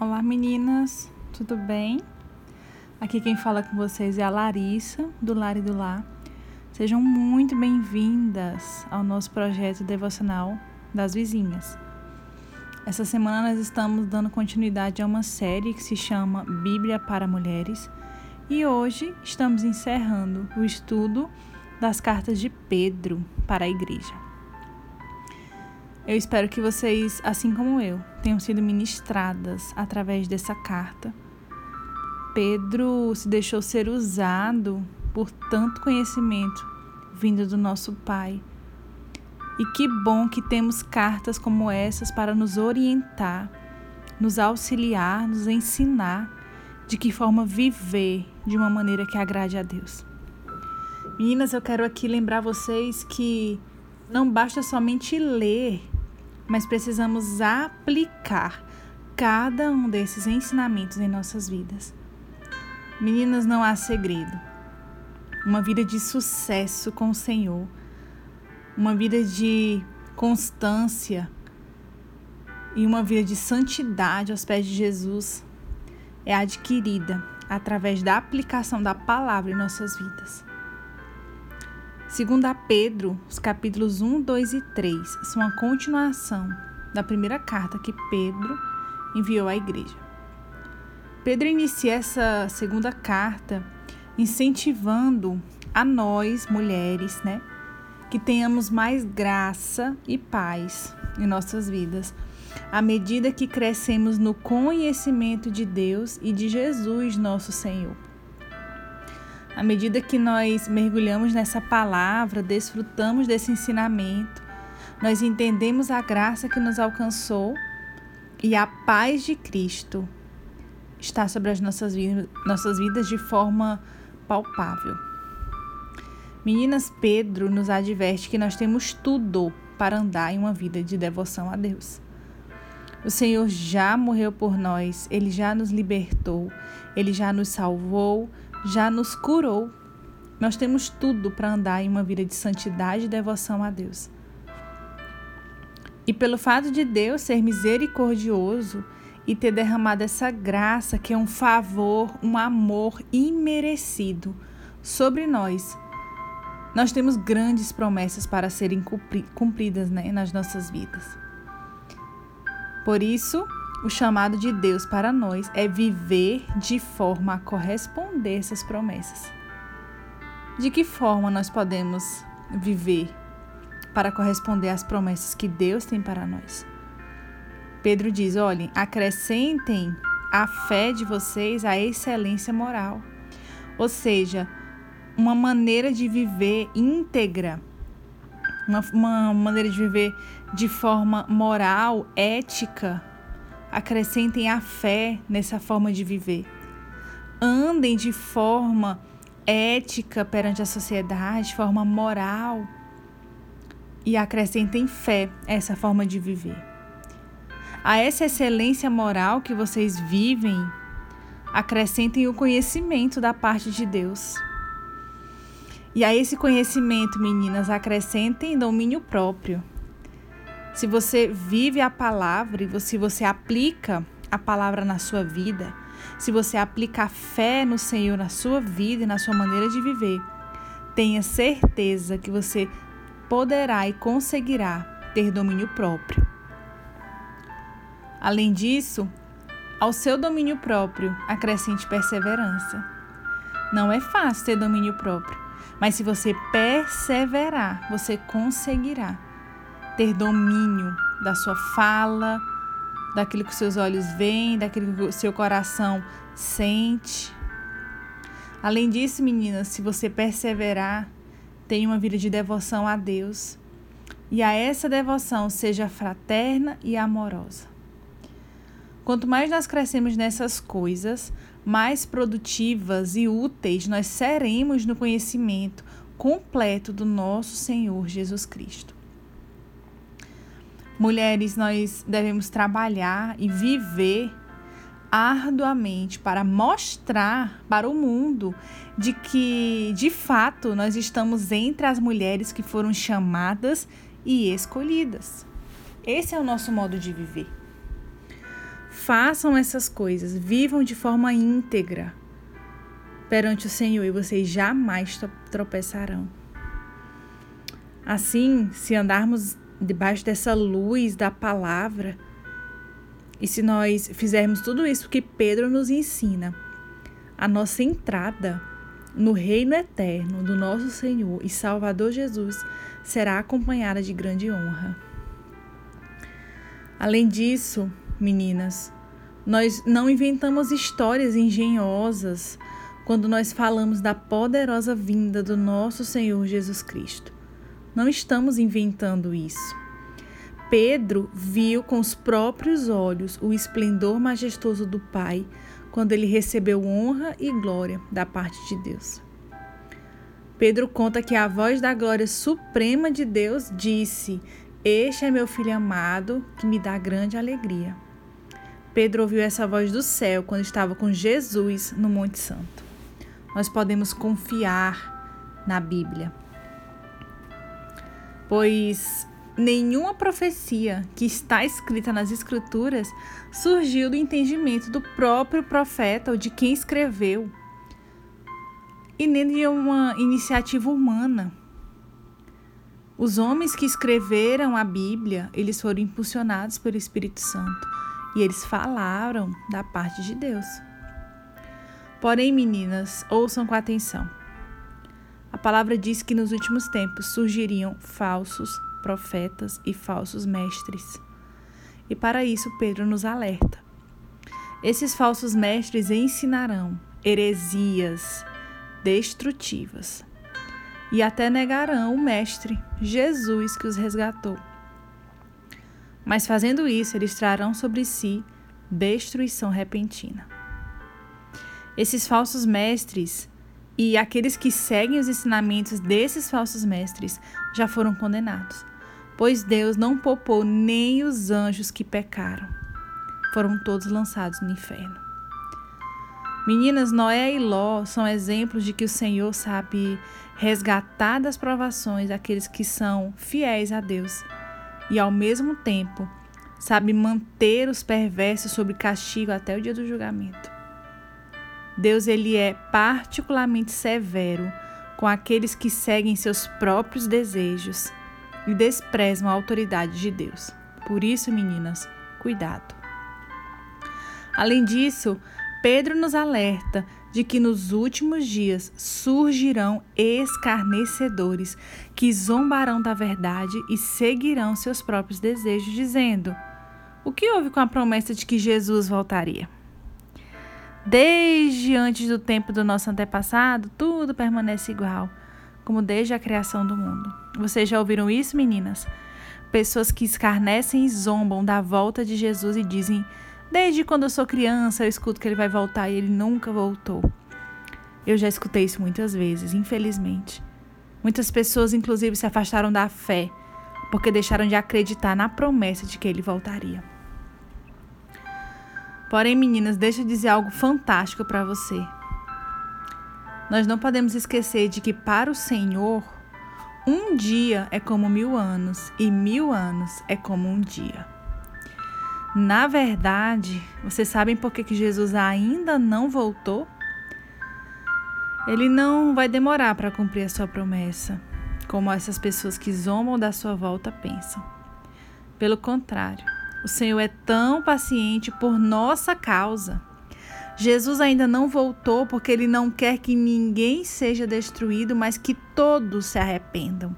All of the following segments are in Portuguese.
Olá meninas, tudo bem? Aqui quem fala com vocês é a Larissa, do Lar e do Lar. Sejam muito bem-vindas ao nosso projeto devocional das vizinhas. Essa semana nós estamos dando continuidade a uma série que se chama Bíblia para Mulheres e hoje estamos encerrando o estudo das cartas de Pedro para a igreja. Eu espero que vocês, assim como eu, tenham sido ministradas através dessa carta. Pedro se deixou ser usado por tanto conhecimento vindo do nosso Pai. E que bom que temos cartas como essas para nos orientar, nos auxiliar, nos ensinar de que forma viver de uma maneira que agrade a Deus. Meninas, eu quero aqui lembrar vocês que não basta somente ler mas precisamos aplicar cada um desses ensinamentos em nossas vidas. Meninas, não há segredo. Uma vida de sucesso com o Senhor, uma vida de constância e uma vida de santidade aos pés de Jesus é adquirida através da aplicação da palavra em nossas vidas. Segundo a Pedro, os capítulos 1, 2 e 3 são a continuação da primeira carta que Pedro enviou à igreja. Pedro inicia essa segunda carta incentivando a nós, mulheres, né, que tenhamos mais graça e paz em nossas vidas, à medida que crescemos no conhecimento de Deus e de Jesus, nosso Senhor. À medida que nós mergulhamos nessa palavra, desfrutamos desse ensinamento, nós entendemos a graça que nos alcançou e a paz de Cristo está sobre as nossas vidas, nossas vidas de forma palpável. Meninas, Pedro nos adverte que nós temos tudo para andar em uma vida de devoção a Deus. O Senhor já morreu por nós, ele já nos libertou, ele já nos salvou, já nos curou. Nós temos tudo para andar em uma vida de santidade e devoção a Deus. E pelo fato de Deus ser misericordioso e ter derramado essa graça, que é um favor, um amor imerecido sobre nós, nós temos grandes promessas para serem cumpridas né, nas nossas vidas. Por isso, o chamado de Deus para nós é viver de forma a corresponder essas promessas. De que forma nós podemos viver para corresponder às promessas que Deus tem para nós? Pedro diz: olhem, acrescentem à fé de vocês a excelência moral, ou seja, uma maneira de viver íntegra, uma, uma maneira de viver de forma moral, ética, acrescentem a fé nessa forma de viver. Andem de forma ética perante a sociedade, de forma moral. E acrescentem fé essa forma de viver. A essa excelência moral que vocês vivem, acrescentem o conhecimento da parte de Deus. E a esse conhecimento, meninas, acrescentem domínio próprio se você vive a palavra e se você aplica a palavra na sua vida, se você aplica a fé no Senhor na sua vida e na sua maneira de viver, tenha certeza que você poderá e conseguirá ter domínio próprio. Além disso, ao seu domínio próprio acrescente perseverança. Não é fácil ter domínio próprio, mas se você perseverar, você conseguirá ter domínio da sua fala, daquilo que seus olhos veem, daquilo que o seu coração sente. Além disso, meninas, se você perseverar, tenha uma vida de devoção a Deus e a essa devoção seja fraterna e amorosa. Quanto mais nós crescemos nessas coisas, mais produtivas e úteis nós seremos no conhecimento completo do nosso Senhor Jesus Cristo. Mulheres, nós devemos trabalhar e viver arduamente para mostrar para o mundo de que, de fato, nós estamos entre as mulheres que foram chamadas e escolhidas. Esse é o nosso modo de viver. façam essas coisas, vivam de forma íntegra perante o Senhor e vocês jamais tropeçarão. Assim, se andarmos debaixo dessa luz da palavra, e se nós fizermos tudo isso que Pedro nos ensina, a nossa entrada no reino eterno do nosso Senhor e Salvador Jesus será acompanhada de grande honra. Além disso, meninas, nós não inventamos histórias engenhosas quando nós falamos da poderosa vinda do nosso Senhor Jesus Cristo. Não estamos inventando isso. Pedro viu com os próprios olhos o esplendor majestoso do Pai quando ele recebeu honra e glória da parte de Deus. Pedro conta que a voz da glória suprema de Deus disse: Este é meu filho amado, que me dá grande alegria. Pedro ouviu essa voz do céu quando estava com Jesus no Monte Santo. Nós podemos confiar na Bíblia, pois nenhuma profecia que está escrita nas Escrituras surgiu do entendimento do próprio profeta ou de quem escreveu, e nem de uma iniciativa humana. Os homens que escreveram a Bíblia, eles foram impulsionados pelo Espírito Santo e eles falaram da parte de Deus. Porém, meninas, ouçam com atenção. A palavra diz que nos últimos tempos surgiriam falsos profetas e falsos mestres. E para isso, Pedro nos alerta. Esses falsos mestres ensinarão heresias destrutivas e até negarão o Mestre, Jesus, que os resgatou. Mas fazendo isso, eles trarão sobre si destruição repentina. Esses falsos mestres e aqueles que seguem os ensinamentos desses falsos mestres já foram condenados pois Deus não poupou nem os anjos que pecaram. Foram todos lançados no inferno. Meninas, Noé e Ló são exemplos de que o Senhor sabe resgatar das provações aqueles que são fiéis a Deus e, ao mesmo tempo, sabe manter os perversos sob castigo até o dia do julgamento. Deus ele é particularmente severo com aqueles que seguem seus próprios desejos e desprezam a autoridade de Deus. Por isso, meninas, cuidado. Além disso, Pedro nos alerta de que nos últimos dias surgirão escarnecedores que zombarão da verdade e seguirão seus próprios desejos, dizendo: O que houve com a promessa de que Jesus voltaria? Desde antes do tempo do nosso antepassado, tudo permanece igual como desde a criação do mundo. Vocês já ouviram isso, meninas? Pessoas que escarnecem e zombam da volta de Jesus e dizem: Desde quando eu sou criança, eu escuto que ele vai voltar e ele nunca voltou. Eu já escutei isso muitas vezes, infelizmente. Muitas pessoas, inclusive, se afastaram da fé porque deixaram de acreditar na promessa de que ele voltaria. Porém, meninas, deixa eu dizer algo fantástico para você. Nós não podemos esquecer de que para o Senhor, um dia é como mil anos e mil anos é como um dia. Na verdade, vocês sabem por que, que Jesus ainda não voltou? Ele não vai demorar para cumprir a sua promessa, como essas pessoas que zombam da sua volta pensam. Pelo contrário, o Senhor é tão paciente por nossa causa Jesus ainda não voltou porque ele não quer que ninguém seja destruído, mas que todos se arrependam.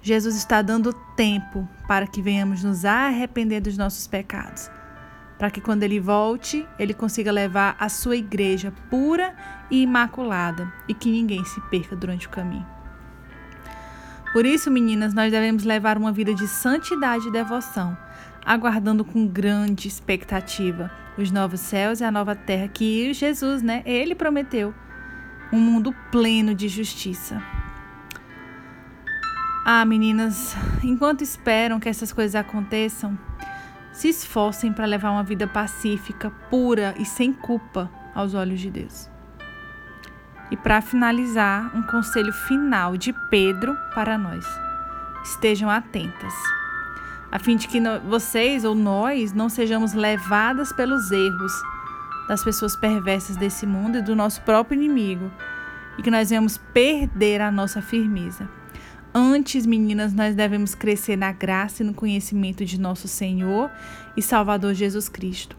Jesus está dando tempo para que venhamos nos arrepender dos nossos pecados, para que quando ele volte, ele consiga levar a sua igreja pura e imaculada e que ninguém se perca durante o caminho. Por isso, meninas, nós devemos levar uma vida de santidade e devoção, aguardando com grande expectativa os novos céus e a nova terra que Jesus, né, ele prometeu, um mundo pleno de justiça. Ah, meninas, enquanto esperam que essas coisas aconteçam, se esforcem para levar uma vida pacífica, pura e sem culpa aos olhos de Deus. E para finalizar, um conselho final de Pedro para nós. Estejam atentas. A fim de que vocês ou nós não sejamos levadas pelos erros das pessoas perversas desse mundo e do nosso próprio inimigo, e que nós venhamos perder a nossa firmeza. Antes, meninas, nós devemos crescer na graça e no conhecimento de nosso Senhor e Salvador Jesus Cristo,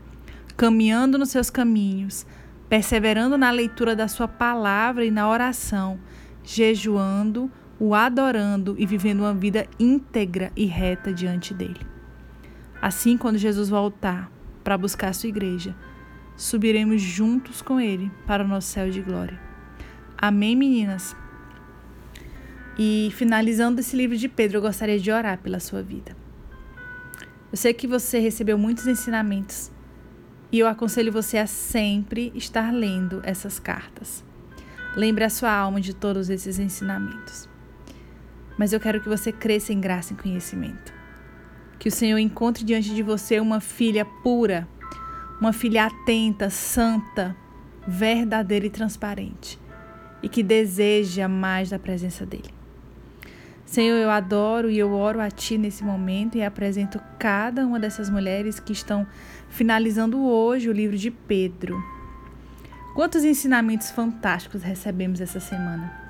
caminhando nos seus caminhos, perseverando na leitura da Sua palavra e na oração, jejuando, o adorando e vivendo uma vida íntegra e reta diante dele. Assim, quando Jesus voltar para buscar a sua igreja, subiremos juntos com ele para o nosso céu de glória. Amém, meninas? E finalizando esse livro de Pedro, eu gostaria de orar pela sua vida. Eu sei que você recebeu muitos ensinamentos e eu aconselho você a sempre estar lendo essas cartas. Lembre a sua alma de todos esses ensinamentos. Mas eu quero que você cresça em graça e conhecimento. Que o Senhor encontre diante de você uma filha pura, uma filha atenta, santa, verdadeira e transparente, e que deseja mais da presença dele. Senhor, eu adoro e eu oro a Ti nesse momento e apresento cada uma dessas mulheres que estão finalizando hoje o livro de Pedro. Quantos ensinamentos fantásticos recebemos essa semana?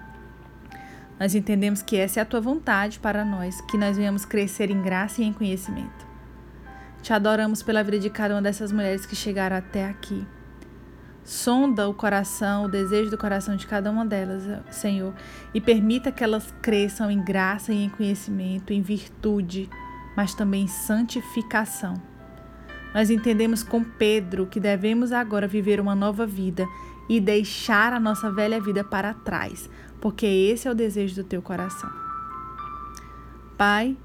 Nós entendemos que essa é a Tua vontade para nós, que nós venhamos crescer em graça e em conhecimento. Te adoramos pela vida de cada uma dessas mulheres que chegaram até aqui. Sonda o coração, o desejo do coração de cada uma delas, Senhor, e permita que elas cresçam em graça e em conhecimento, em virtude, mas também em santificação. Nós entendemos com Pedro que devemos agora viver uma nova vida e deixar a nossa velha vida para trás, porque esse é o desejo do teu coração. Pai,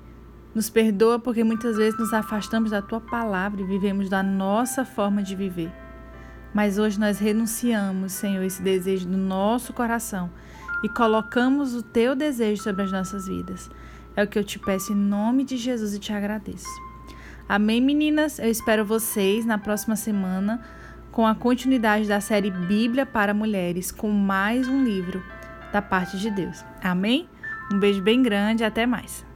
nos perdoa porque muitas vezes nos afastamos da tua palavra e vivemos da nossa forma de viver. Mas hoje nós renunciamos, Senhor, esse desejo do nosso coração e colocamos o teu desejo sobre as nossas vidas. É o que eu te peço em nome de Jesus e te agradeço. Amém, meninas? Eu espero vocês na próxima semana com a continuidade da série Bíblia para Mulheres, com mais um livro da parte de Deus. Amém? Um beijo bem grande até mais.